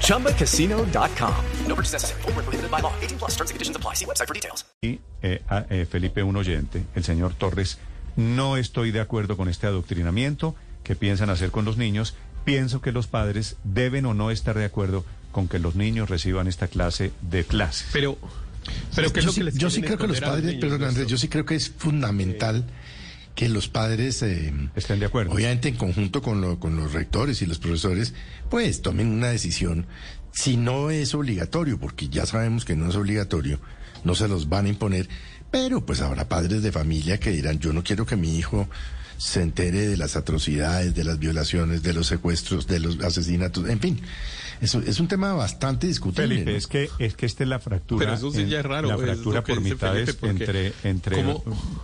ChumbaCasino.com. No purchase necessary. Full prohibited by law. 18 plus terms and conditions apply. See website for details. Y, eh, a, eh, Felipe, un oyente, el señor Torres, no estoy de acuerdo con este adoctrinamiento que piensan hacer con los niños. Pienso que los padres deben o no estar de acuerdo con que los niños reciban esta clase de clases. Pero pero yo, sí, yo sí creo que los padres, perdón Andrés, yo sí creo que es fundamental que los padres eh, estén de acuerdo. Obviamente en conjunto con, lo, con los rectores y los profesores, pues tomen una decisión. Si no es obligatorio, porque ya sabemos que no es obligatorio, no se los van a imponer, pero pues habrá padres de familia que dirán, yo no quiero que mi hijo se entere de las atrocidades, de las violaciones, de los secuestros, de los asesinatos, en fin. Eso es un tema bastante discutible. Felipe, es que es que esta es la fractura. Pero eso sí ya es raro. La pues, fractura por mitades entre entre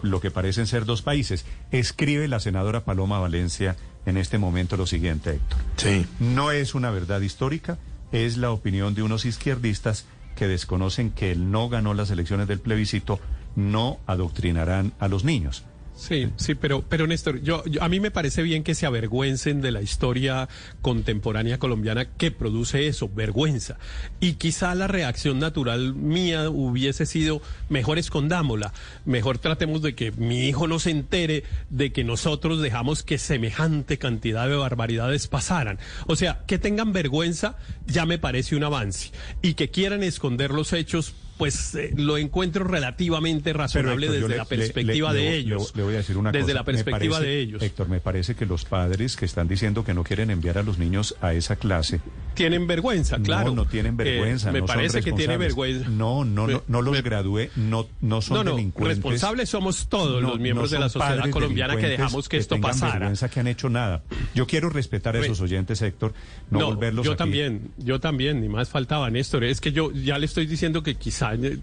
lo que parecen ser dos países. Escribe la senadora Paloma Valencia en este momento lo siguiente, Héctor. Sí. No es una verdad histórica, es la opinión de unos izquierdistas que desconocen que el no ganó las elecciones del plebiscito, no adoctrinarán a los niños. Sí, sí, pero, pero Néstor, yo, a mí me parece bien que se avergüencen de la historia contemporánea colombiana que produce eso, vergüenza. Y quizá la reacción natural mía hubiese sido, mejor escondámosla, mejor tratemos de que mi hijo no se entere de que nosotros dejamos que semejante cantidad de barbaridades pasaran. O sea, que tengan vergüenza ya me parece un avance. Y que quieran esconder los hechos, pues eh, lo encuentro relativamente razonable Héctor, desde la le- perspectiva le- de ellos. Le, voy a decir una desde cosa. la Me perspectiva parece- de ellos. Héctor, me parece que los padres que están diciendo que no quieren enviar a los niños a esa clase. Tienen vergüenza, claro. No, no tienen vergüenza. Eh, me no son parece que tiene vergüenza. No, no, no, Me- no los me- gradué, no, no son No, delincuentes. responsables somos todos los miembros de la sociedad colombiana que dejamos que esto pasara. vergüenza que han hecho nada. Yo quiero respetar a Me- esos oyentes, Héctor, no, volverlos yo aquí. también, yo también, ni más faltaba, Néstor. Es que yo ya le estoy diciendo que quizá eh,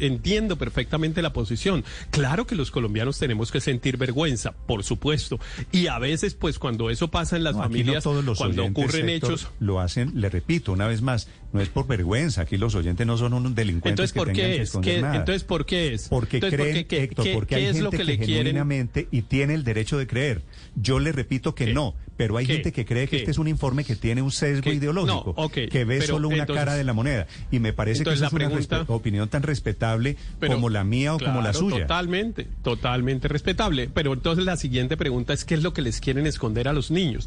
entiendo perfectamente la posición. Claro que los colombianos tenemos que sentir vergüenza, por supuesto. Y a veces, pues, cuando eso pasa en las No, aquí no familias, todos los cuando oyentes, ocurren Héctor, hechos. lo hacen, le repito una vez más, no es por vergüenza, aquí los oyentes no son unos delincuentes Entonces, que ¿por tengan qué que es? esconder ¿Qué- nada. entonces, ¿por qué es? Porque Entonces, ¿por creen, qué- qué- Héctor, qué- porque hay es gente lo que que, le quieren? y tiene el derecho de creer. Yo le repito que ¿Qué? no, pero hay ¿Qué? gente que cree que ¿Qué? este es un informe que tiene un sesgo ¿Qué? ideológico, No, que ve solo una entonces- cara de la moneda. Y me parece que esa es una pregunta- respe- opinión tan respetable Pero, como la mía o como la suya. Totalmente, totalmente respetable. Pero entonces la siguiente pregunta es qué es lo que les quieren esconder a los niños.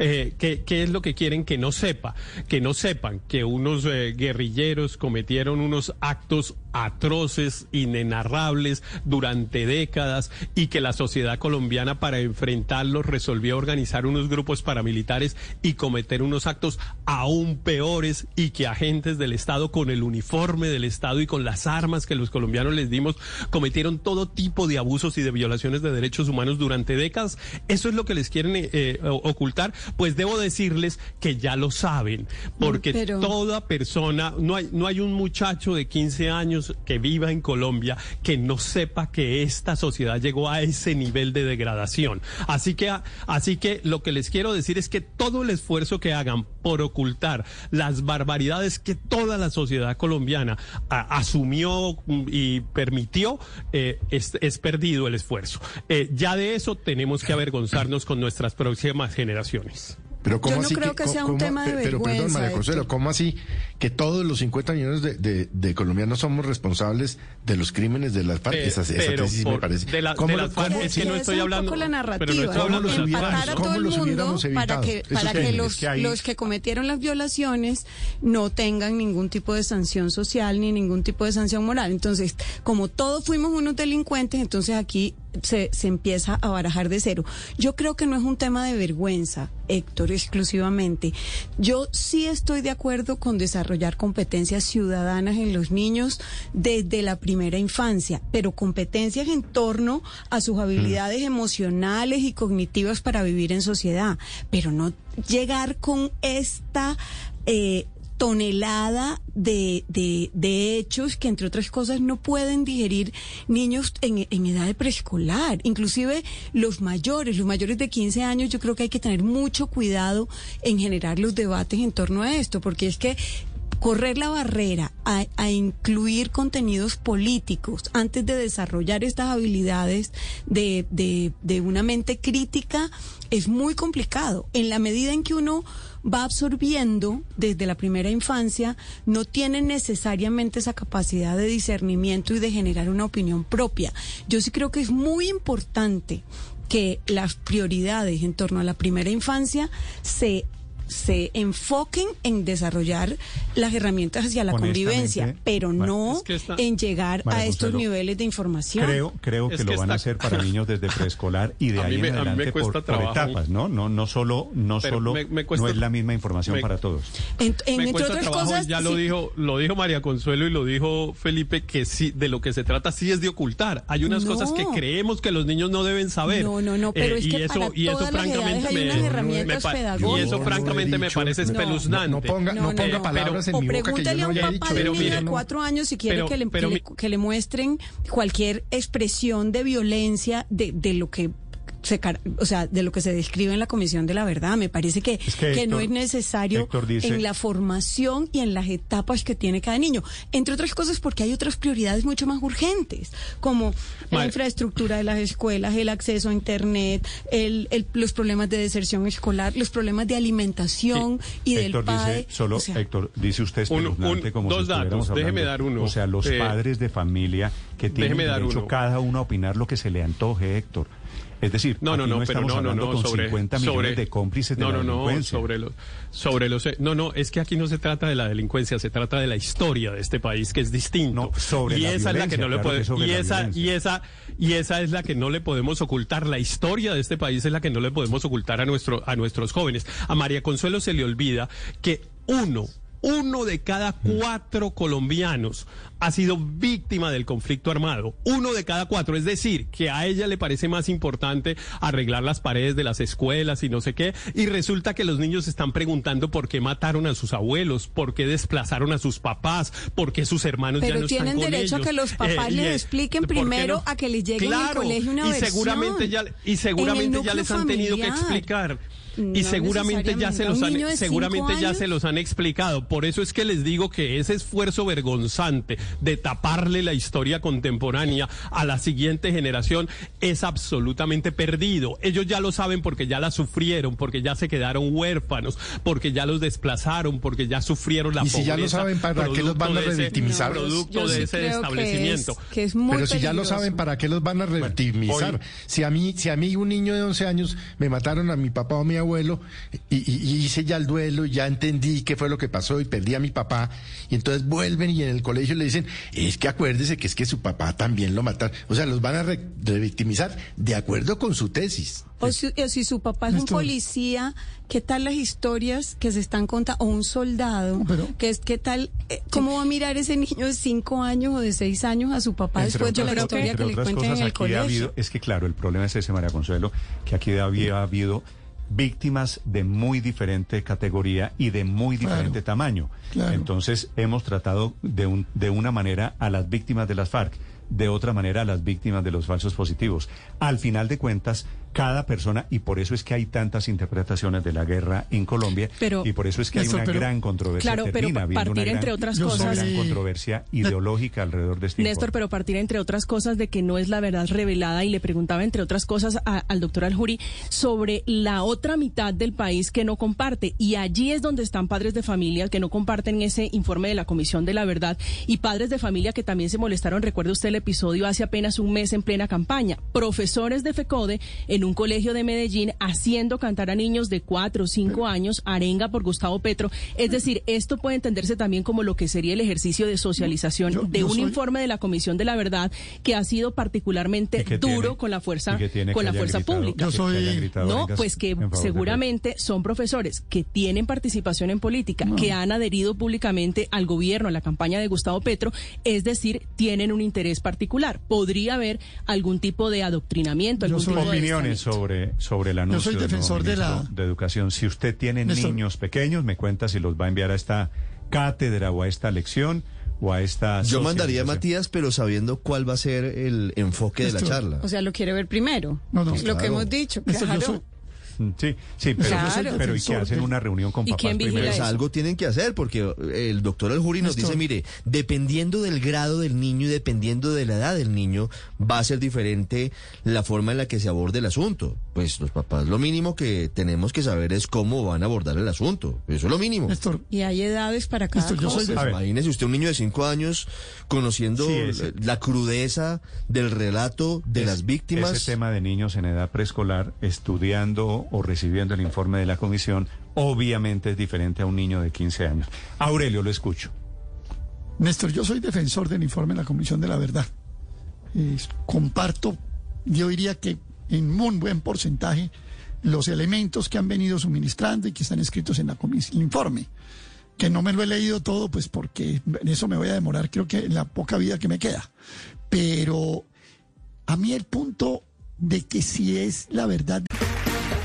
Eh, ¿qué, qué es lo que quieren que no sepa? Que no sepan que unos eh, guerrilleros cometieron unos actos atroces, inenarrables durante décadas y que la sociedad colombiana para enfrentarlos resolvió organizar unos grupos paramilitares y cometer unos actos aún peores y que agentes del Estado con el uniforme del Estado y con las armas que los colombianos les dimos cometieron todo tipo de abusos y de violaciones de derechos humanos durante décadas. Eso es lo que les quieren eh, eh, ocultar. Pues debo decirles que ya lo saben, porque Pero- toda persona, no hay, no hay un muchacho de 15 años que viva en Colombia que no sepa que esta sociedad llegó a ese nivel de degradación. Así que, así que lo que les quiero decir es que todo el esfuerzo que hagan por ocultar las barbaridades que toda la sociedad colombiana asumió y permitió, eh, es, es perdido el esfuerzo. Eh, ya de eso tenemos que avergonzarnos con nuestras próximas generaciones. Pero ¿cómo Yo no así creo que sea un tema de pe- Pero perdón, María Consuelo. ¿cómo así que todos los 50 millones de, de- de colombianos somos responsables de los crímenes de las FARC? Eh, esa, esa tesis me por- parece. de la- ¿Cómo de lo- las FARC es que no estoy hablando- la pero no narrativa, estoy ¿Cómo hablando los de- hubiéramos- empatar a cómo todo el los mundo hubiéramos para que, para que que- los que cometieron las violaciones no tengan ningún tipo de sanción social ni ningún tipo de sanción moral. Entonces, como todos fuimos unos delincuentes, entonces aquí se, se empieza a barajar de cero. Yo creo que no es un tema de vergüenza, Héctor, exclusivamente. Yo sí estoy de acuerdo con desarrollar competencias ciudadanas en los niños desde la primera infancia, pero competencias en torno a sus habilidades emocionales y cognitivas para vivir en sociedad, pero no llegar con esta... eh, tonelada de, de, de hechos que, entre otras cosas, no pueden digerir niños en, en edad de preescolar. Inclusive los mayores, los mayores de 15 años, yo creo que hay que tener mucho cuidado en generar los debates en torno a esto, porque es que correr la barrera a, a, incluir contenidos políticos antes de desarrollar estas habilidades de, de, de, una mente crítica es muy complicado. En la medida en que uno va absorbiendo desde la primera infancia, no tiene necesariamente esa capacidad de discernimiento y de generar una opinión propia. Yo sí creo que es muy importante que las prioridades en torno a la primera infancia se se enfoquen en desarrollar las herramientas hacia la convivencia, pero no es que está, en llegar a estos Consuelo, niveles de información. Creo, creo que, que lo está, van a hacer para niños desde preescolar y de ahí me, en adelante por, por, etapas, ¿no? No, no solo, no solo, no es la misma información para todos. En, en entre otras trabajo, cosas, ya sí. lo dijo, lo dijo María Consuelo y lo dijo Felipe que sí, de lo que se trata sí es de ocultar. Hay unas No. cosas que creemos que los niños no deben saber. No, no, no, pero Eh, es y que eso, para y eso todas las francamente edades hay me, unas me herramientas pa- y pedagógicas. eso francamente me parece No, espeluznante. No, no ponga, no No, no, ponga no. palabras en o mi boca que yo pregúntale a un papá de niño de cuatro años si quiere pero- que, le, pero que, mi- le, que le muestren cualquier expresión de violencia de, de lo que se, o sea, de lo que se describe en la Comisión de la Verdad. Me parece que, Es que que no es necesario dice- en la formación y en las etapas que tiene cada niño. Entre otras cosas porque hay otras prioridades mucho más urgentes, como la infraestructura de las escuelas, el acceso a Internet, el, el- los problemas de deserción escolar, los problemas de alimentación y del Héctor PAE. dice, solo, O sea, Héctor, dice usted Un- espeluznante un- como dos si datos, déjeme dar uno. O sea, los Eh, padres de familia que tienen dar derecho uno. cada uno a opinar lo que se le antoje, Héctor. Es decir, No, no, aquí no, pero no, no, no, sobre, 50 millones sobre- de cómplices de no, la no, no, delincuencia. sobre los, sobre los, no, no, es que aquí no se trata de la delincuencia, se trata de la historia de este país, que es distinto. No, sobre y la esa es la que no claro sobre y esa, y esa, y esa es la que no le podemos ocultar. La historia de este país es la que no le podemos ocultar a nuestro, a nuestros jóvenes. A María Consuelo se le olvida que uno, uno de cada cuatro colombianos ha sido víctima del conflicto armado. Uno de cada cuatro. Es decir, que a ella le parece más importante arreglar las paredes de las escuelas y no sé qué. Y resulta que los niños están preguntando por qué mataron a sus abuelos, por qué desplazaron a sus papás, por qué sus hermanos ya Pero no tienen están con derecho a que los papás y, les eh, expliquen ¿por qué primero no? a que les llegue Claro, colegio una y versión. seguramente ya y En seguramente ya les han tenido que familiar. No y seguramente ya se los ¿A un niño han seguramente ya años? se los han explicado. Por eso es que les digo que ese esfuerzo vergonzante de taparle la historia contemporánea a la siguiente generación es absolutamente perdido. Ellos ya lo saben porque ya la sufrieron, porque ya se quedaron huérfanos, porque ya los desplazaron, porque ya sufrieron la Y si ya lo pobreza saben, ¿para qué los van a producto de ese- revictimizar? Producto de sí ese que establecimiento. es- Que es, muy Pero si ya lo saben, ¿para qué los van a revictimizar? Si a mí, si a mí un niño de 11 años me mataron a mi papá o a mi abuelo y, hice ya el duelo y ya entendí qué fue lo que pasó y perdí a mi papá y entonces vuelven y en el colegio le dicen, es que acuérdese que es que su papá también lo mataron. O sea, los van a re- revictimizar de acuerdo con su tesis. O si, o si su papá es un policía, ¿qué tal las historias que se están contando? O un soldado, Pero- ¿qué, es, ¿qué tal? eh, ¿Cómo va a mirar ese niño de cinco años o de seis años a su papá Entre después de la historia que le otras cuenten en el ha colegio? habido, es que claro, el problema es ese, María Consuelo, que aquí había habido víctimas de muy diferente categoría y de muy Claro, diferente tamaño. claro. Entonces hemos tratado de, un- de una manera a las víctimas de las FARC, de otra manera a las víctimas de los falsos positivos. Al final de cuentas, cada persona, y por eso es que hay tantas interpretaciones de la guerra en Colombia, Pero- y por eso es que Néstor, hay una pero- gran controversia. Claro, pero termina habiendo partir, una gran- entre otras Yo una gran controversia ideológica alrededor de este Néstor, informe. pero partir entre otras cosas de que no es la verdad revelada y le preguntaba entre otras cosas a- al doctor Aljuri sobre la otra mitad del país que no comparte y allí es donde están padres de familia que no comparten ese informe de la Comisión de la Verdad y padres de familia que también se molestaron, recuerde usted el episodio hace apenas un mes en plena campaña, profesores de FECODE en un colegio de Medellín haciendo cantar a niños de cuatro o cinco años arenga por Gustavo Petro, es decir, esto puede entenderse también como lo que sería el ejercicio de socialización Yo- de yo un soy- informe de la Comisión de la Verdad que ha sido particularmente ¿Y qué duro tiene? con la fuerza ¿Y qué tiene con la fuerza gritado? pública. Yo soy- No, pues que seguramente son profesores que tienen participación en política, que han adherido públicamente al gobierno, a la campaña de Gustavo Petro, es decir, tienen un interés particular. Podría haber algún tipo de adoctrinamiento, Yo algún soy- tipo de opiniones sobre, sobre el anuncio soy del nuevo defensor de la- de Educación. Si usted tiene Néstor. niños pequeños, me cuenta si los va a enviar a esta cátedra o a esta lección o a esta... Yo mandaría a? Matías, pero sabiendo cuál va a ser el enfoque de la charla. O sea, lo quiere ver primero. No, no, Es lo que hemos dicho. Néstor, yo claro. soy- Sí, sí, pero, Claro. pero ¿y que hacen una reunión con ¿Y papás primero? Pues algo tienen que hacer, porque el doctor Aljuri nos Néstor. dice, mire, dependiendo del grado del niño y dependiendo de la edad del niño, va a ser diferente la forma en la que se aborde el asunto. Pues los papás lo mínimo que tenemos que saber es cómo van a abordar el asunto. Eso es lo mínimo. Néstor, Y hay edades para cada Néstor, yo soy cosa. A ver. Imagínese usted un niño de cinco años conociendo Sí, ese- la crudeza del relato de Es- las víctimas. Ese tema de niños en edad preescolar estudiando o recibiendo el informe de la comisión, obviamente es diferente a un niño de 15 años. Aurelio, lo escucho. Néstor, yo soy defensor del informe de la Comisión de la Verdad. Comparto, yo diría que en un buen porcentaje, los elementos que han venido suministrando y que están escritos en la el informe. Que no me lo he leído todo, pues porque en eso me voy a demorar, creo que en la poca vida que me queda. Pero a mí el punto de que si es la verdad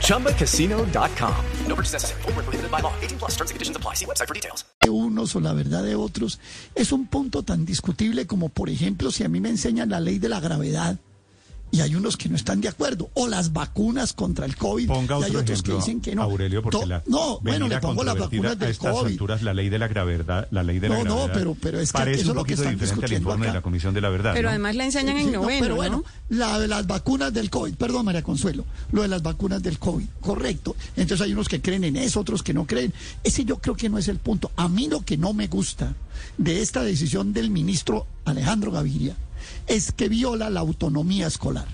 ChumbaCasino.com. No purchase necessary. Void where prohibited by law. 18 plus terms and conditions apply. See website for details. de unos o la verdad de otros es un punto tan discutible como, por ejemplo, si a mí me enseñan la ley de la gravedad y hay unos que no están de acuerdo, o las vacunas contra el COVID Ponga y hay otro otros que dicen que no. Aurelio, porque To- la, no, bueno, le pongo las vacunas a del estas COVID. alturas la ley de la gravedad, la ley de la No, no, gravedad. pero- pero es que parece eso es lo que están diferente al discutiendo informe de acá. la Comisión de la Verdad. Pero ¿no? además la enseñan en Sí, no, pero bueno, ¿no? la de las vacunas del COVID, perdón María Consuelo, lo de las vacunas del COVID, correcto. Entonces hay unos que creen en eso, otros que no creen. Ese yo creo que no es el punto. A mí lo que no me gusta de esta decisión del ministro Alejandro Gaviria es que viola la autonomía escolar.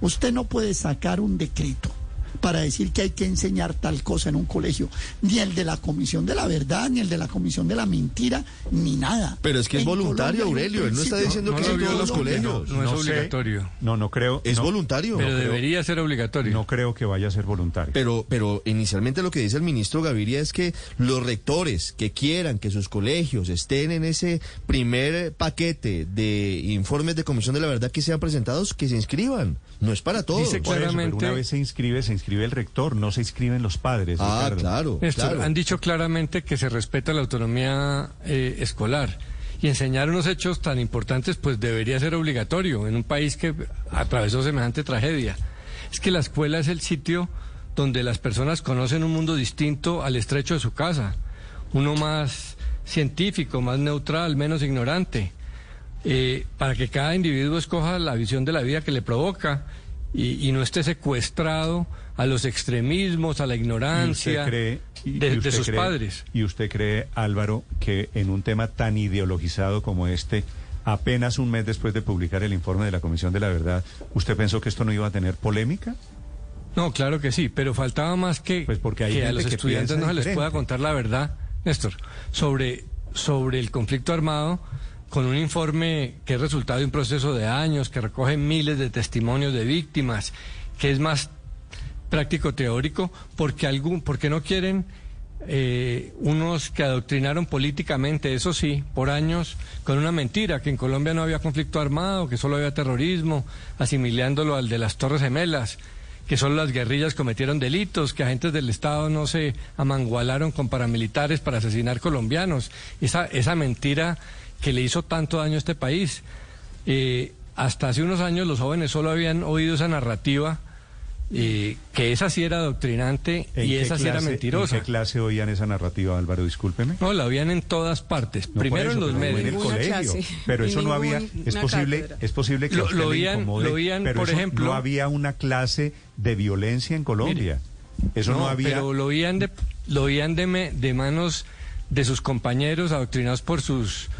Usted no puede sacar un decreto para decir que hay que enseñar tal cosa en un colegio, ni el de la Comisión de la Verdad, ni el de la Comisión de la Mentira, ni nada. Pero es que es voluntario, Colombia Aurelio, él no está diciendo No que lo en todos los colegios. No es sé. obligatorio. No, no creo. Es no- voluntario. Pero debería ser obligatorio. No creo que vaya a ser voluntario. Pero, pero inicialmente lo que dice el ministro Gaviria es que los rectores que quieran que sus colegios estén en ese primer paquete de informes de Comisión de la Verdad que sean presentados, que se inscriban. No es para todos. Dice Por eso, pero claramente- una vez se inscribe, se inscribe el rector, no se inscriben los padres. Ah, Ricardo. claro. Néstor, claro. han dicho claramente que se respeta la autonomía eh, escolar. Y enseñar unos hechos tan importantes, pues debería ser obligatorio en un país que atravesó semejante tragedia. Es que la escuela es el sitio donde las personas conocen un mundo distinto al estrecho de su casa. Uno más científico, más neutral, menos ignorante. eh, para que cada individuo escoja la visión de la vida que le provoca y, y no esté secuestrado a los extremismos, a la ¿Y usted ignorancia cree- de, sus cree- padres. ¿Y usted cree, Álvaro, que en un tema tan ideologizado como este, apenas un mes después de publicar el informe de la Comisión de la Verdad, ¿usted pensó que esto no iba a tener polémica? No, claro que sí, pero faltaba más que, Pues porque hay que a los que estudiantes no se les pueda contar la verdad, Néstor, sobre, sobre el conflicto armado con un informe que es resultado de un proceso de años, que recoge miles de testimonios de víctimas, que es más práctico teórico, porque algún, porque no quieren eh, unos que adoctrinaron políticamente, eso sí, por años, con una mentira, que en Colombia no había conflicto armado, que solo había terrorismo, asimilándolo al de las Torres Gemelas, que solo las guerrillas cometieron delitos, que agentes del Estado no se amangualaron con paramilitares para asesinar colombianos. Esa, esa mentira que le hizo tanto daño a este país. Eh, hasta hace unos años los jóvenes solo habían oído esa narrativa, eh, que esa sí era adoctrinante ¿En y esa sí era mentirosa. ¿En qué clase oían esa narrativa, Álvaro? Discúlpeme. No, la habían en todas partes. No Primero eso, en los medios. en el colegio. clase, Pero eso no había. Es posible, cátedra. es posible que Lo- usted lo oían- incomode, lo oían, pero por eso ejemplo- no había una clase de violencia en Colombia. eso no, había. Pero lo oían de, lo oían de, me- de manos de sus compañeros adoctrinados por sus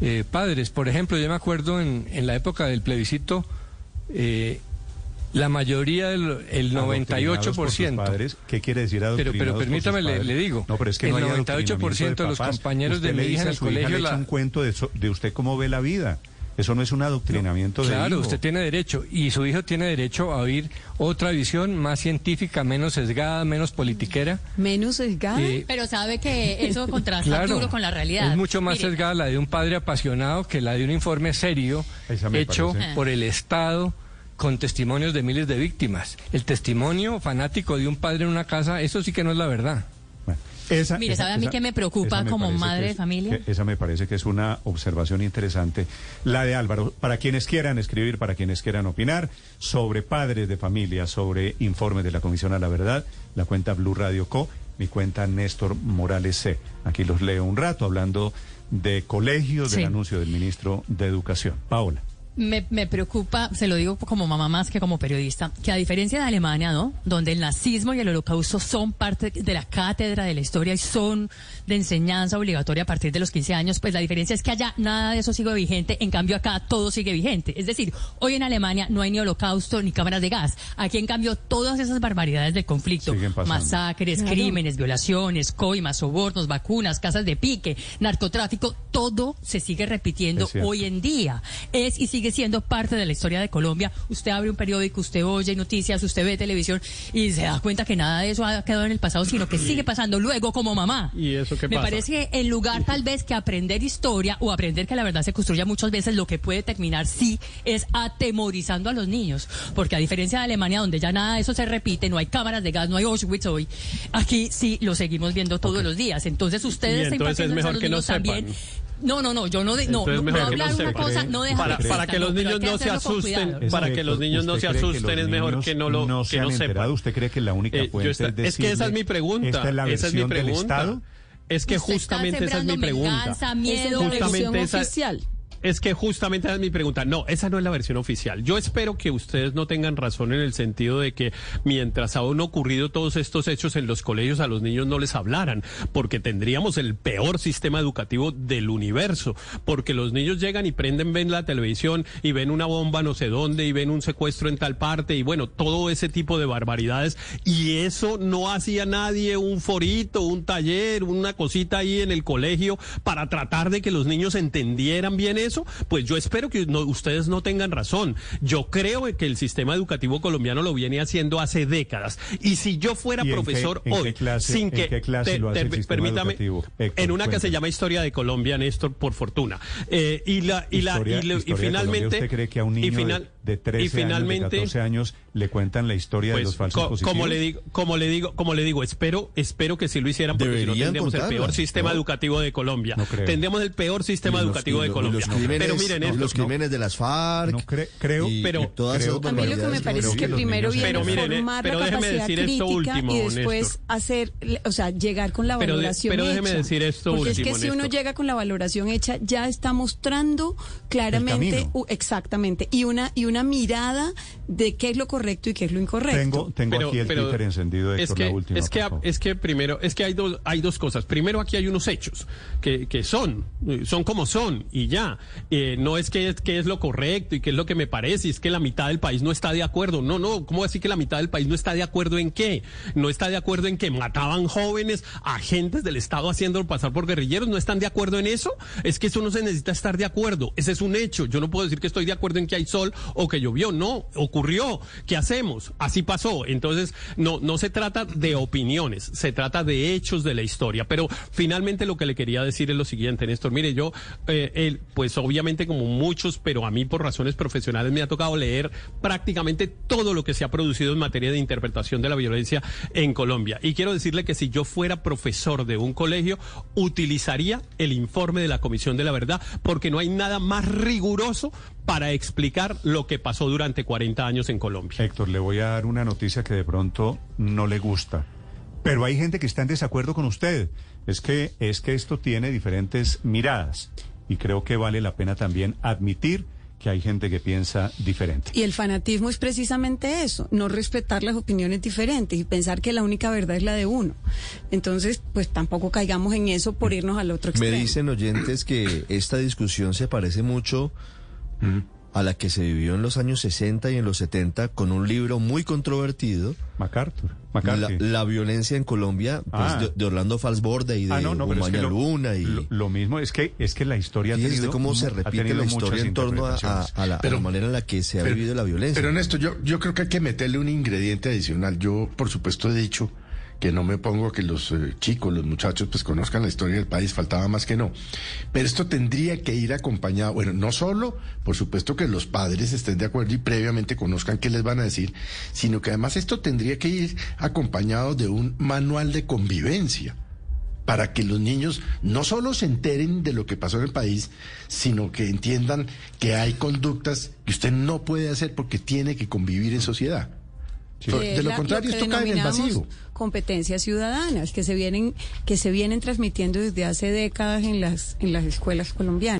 eh, padres. Por ejemplo, yo me acuerdo en, en la época del plebiscito, eh, la mayoría, del, el Adoctrinados por sus 98%. padres. ¿Qué quiere decir Pero, pero permítame, le, digo. No, pero es que el no hay 98% de los papás. compañeros de mi hija en el su hija, colegio le la, un cuento de, so- de usted cómo ve la vida. Eso no es un adoctrinamiento de Claro, hijo. usted tiene derecho y su hijo tiene derecho a oír otra visión más científica, menos sesgada, menos politiquera. Menos sesgada. Eh, Pero sabe que eso contrasta Claro, duro con la realidad. es mucho más Mire, sesgada la de un padre apasionado que la de un informe serio hecho parece. por el Estado con testimonios de miles de víctimas. El testimonio fanático de un padre en una casa, eso sí que no es la verdad. Bueno, esa- Mire, esa- ¿sabe a mí esa- qué me preocupa me como parece madre que de es- familia? esa me parece que es una observación interesante. La de Álvaro, para quienes quieran escribir, para quienes quieran opinar sobre padres de familia, sobre informes de la Comisión a la Verdad, la cuenta Blue Radio Co, mi cuenta Néstor Morales C. Aquí los leo un rato hablando de colegios, del anuncio del ministro de Educación. Paola. Me, me preocupa, se lo digo como mamá más que como periodista, que a diferencia de Alemania, ¿no? Donde el nazismo y el holocausto son parte de la cátedra de la historia y son de enseñanza obligatoria a partir de los 15 años, pues la diferencia es que allá nada de eso sigue vigente, en cambio acá todo sigue vigente. Es decir, hoy en Alemania no hay ni holocausto ni cámaras de gas. Aquí en cambio todas esas barbaridades del conflicto, masacres, Claro. crímenes, violaciones, coimas, sobornos, vacunas, casas de pique, narcotráfico, todo se sigue repitiendo hoy en día. Es y sigue siendo parte de la historia de Colombia. Usted abre un periódico, usted oye noticias, usted ve televisión y se da cuenta que nada de eso ha quedado en el pasado, sino que sigue pasando luego como mamá. ¿Y eso qué Me pasa? parece que en lugar tal vez que aprender historia o aprender que la verdad se construya muchas veces, lo que puede terminar sí es atemorizando a los niños. Porque a diferencia de Alemania, donde ya nada de eso se repite, no hay cámaras de gas, no hay Auschwitz hoy, aquí sí lo seguimos viendo todos los días. Entonces ustedes Y entonces es impartiéndoles a mejor los que no niños también. No, no, no, yo no, de- no, no, no hablar una cosa, no dejar para, que para que los niños no se asusten, para que los niños no ¿usted se asusten, es mejor que no lo no que no sepan. ¿Usted cree que la única Eh, fuente está- es es que esa es decirle, mi pregunta. esta es la esa es mi versión del pregunta. Estado? Es que justamente esa es mi pregunta. venganza, Esa es miedo, Justamente esa- oficial. Es que justamente es mi pregunta. No, esa no es la versión oficial. Yo espero que ustedes no tengan razón en el sentido de que mientras han ocurrido todos estos hechos en los colegios a los niños no les hablaran, porque tendríamos el peor sistema educativo del universo, porque los niños llegan y prenden, ven la televisión y ven una bomba no sé dónde y ven un secuestro en tal parte y bueno, todo ese tipo de barbaridades y eso no hacía nadie un forito, un taller, una cosita ahí en el colegio para tratar de que los niños entendieran bien eso, pues yo espero que no- ustedes no tengan razón. Yo creo que el sistema educativo colombiano lo viene haciendo hace décadas. Y si yo fuera ¿Y en profesor en qué hoy, clase- sin en que qué clase lo hace el permítame? Héctor, en una que se llama Historia de Colombia, Néstor, por fortuna. Eh, y la y la Historia- y, finalmente ¿Usted cree que a un niño de- de, 13 y finalmente años, de 14 años, le cuentan la historia de pues, los falsos co- positivos? como le digo, como le digo, como le digo, espero, espero que si lo hicieran, porque si no Deberían tendríamos el peor sistema ¿no? educativo de Colombia. No creo. Tendríamos el peor sistema los- educativo y de Colombia. Los crímenes, Pero miren, no, esto, los crímenes de las FARC. No cre- creo- y- pero- y todas creo- esas A mí lo que me parece es que primero viene Pero miren, formar pero la capacidad decir esto crítica último, y después Néstor. hacer, o sea, llegar con la Pero de- valoración pero déjeme hecha. decir esto Porque es último, que si uno llega con la valoración hecha, ya está mostrando claramente, exactamente, y una y una mirada de qué es lo correcto y qué es lo incorrecto. Tengo, tengo Pero- aquí el pero Twitter encendido, es Héctor, que, la última. es que, es que primero, es que hay dos, hay dos cosas. Primero aquí hay unos hechos que, que son, son como son y ya. Eh, no es que, que es lo correcto y que es lo que me parece, y es que la mitad del país no está de acuerdo. No, no, ¿cómo decir que la mitad del país no está de acuerdo en qué? No está de acuerdo en que mataban jóvenes, agentes del Estado haciéndolo pasar por guerrilleros. ¿No están de acuerdo en eso? Es que eso no se necesita estar de acuerdo. Ese es un hecho. Yo no puedo decir que estoy de acuerdo en que hay sol o que llovió. No, ocurrió. ¿Qué hacemos? Así pasó. Entonces, no, no se trata de opiniones, se trata de hechos de la historia. Pero finalmente lo que le quería decir es lo siguiente, Néstor. Mire, yo, eh, él, pues obviamente como muchos, pero a mí por razones profesionales me ha tocado leer prácticamente todo lo que se ha producido en materia de interpretación de la violencia en Colombia. Y quiero decirle que si yo fuera profesor de un colegio, utilizaría el informe de la Comisión de la Verdad, porque no hay nada más riguroso para explicar lo que pasó durante 40 años en Colombia. Héctor, le voy a dar una noticia que de pronto no le gusta. Pero hay gente que está en desacuerdo con usted. Es que, es que esto tiene diferentes miradas. Y creo que vale la pena también admitir que hay gente que piensa diferente. Y el fanatismo es precisamente eso, no respetar las opiniones diferentes y pensar que la única verdad es la de uno. Entonces, pues tampoco caigamos en eso por irnos al otro Me extremo. dicen oyentes que esta discusión se parece mucho a la que se vivió en los años 60 y en los 70 con un libro muy controvertido. MacArthur. La, la violencia en Colombia, pues, Ah. de, de Orlando Falsborda y de Ah, no, es que Luna. Y, lo, lo mismo es que es que la historia ha Fíjese tenido, cómo se ha repite la historia en torno a, a- interpretaciones. a la, a la manera en la que se ha Pero- vivido la violencia. Pero Néstor, yo, yo creo que hay que meterle un ingrediente adicional. Yo, por supuesto, he dicho que no me pongo que los eh, chicos, los muchachos, pues conozcan la historia del país, faltaba más que no. Pero esto tendría que ir acompañado, bueno, no solo, por supuesto, que los padres estén de acuerdo y previamente conozcan qué les van a decir, sino que además esto tendría que ir acompañado de un manual de convivencia para que los niños no solo se enteren de lo que pasó en el país, sino que entiendan que hay conductas que usted no puede hacer porque tiene que convivir en sociedad. Que De lo la- contrario, que esto cae en el vacío. competencias ciudadanas que se vienen que se vienen transmitiendo desde hace décadas en las en las escuelas colombianas.